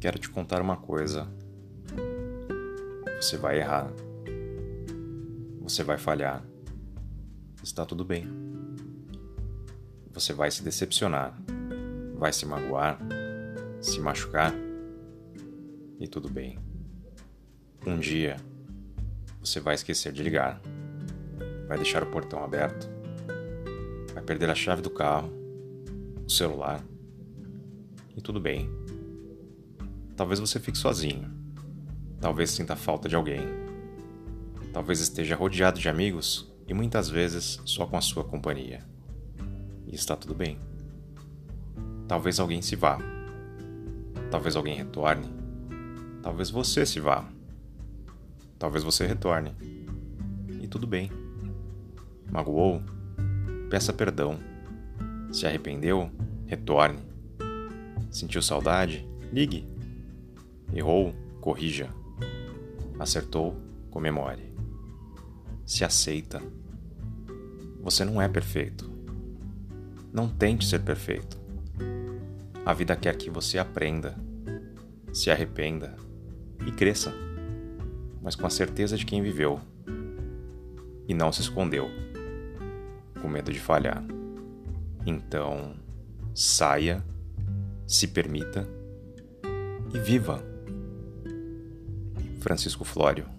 Quero te contar uma coisa. Você vai errar. Você vai falhar. Está tudo bem. Você vai se decepcionar. Vai se magoar. Se machucar. E tudo bem. Um dia, você vai esquecer de ligar. Vai deixar o portão aberto. Vai perder a chave do carro, o celular. E tudo bem. Talvez você fique sozinho. Talvez sinta falta de alguém. Talvez esteja rodeado de amigos e muitas vezes só com a sua companhia. E está tudo bem. Talvez alguém se vá. Talvez alguém retorne. Talvez você se vá. Talvez você retorne. E tudo bem. Magoou? Peça perdão. Se arrependeu? Retorne. Sentiu saudade? Ligue. Errou? Corrija. Acertou? Comemore. Se aceita. Você não é perfeito. Não tente ser perfeito. A vida quer que você aprenda, se arrependa e cresça mas com a certeza de quem viveu e não se escondeu, com medo de falhar. Então, saia, se permita e viva. Francisco Flório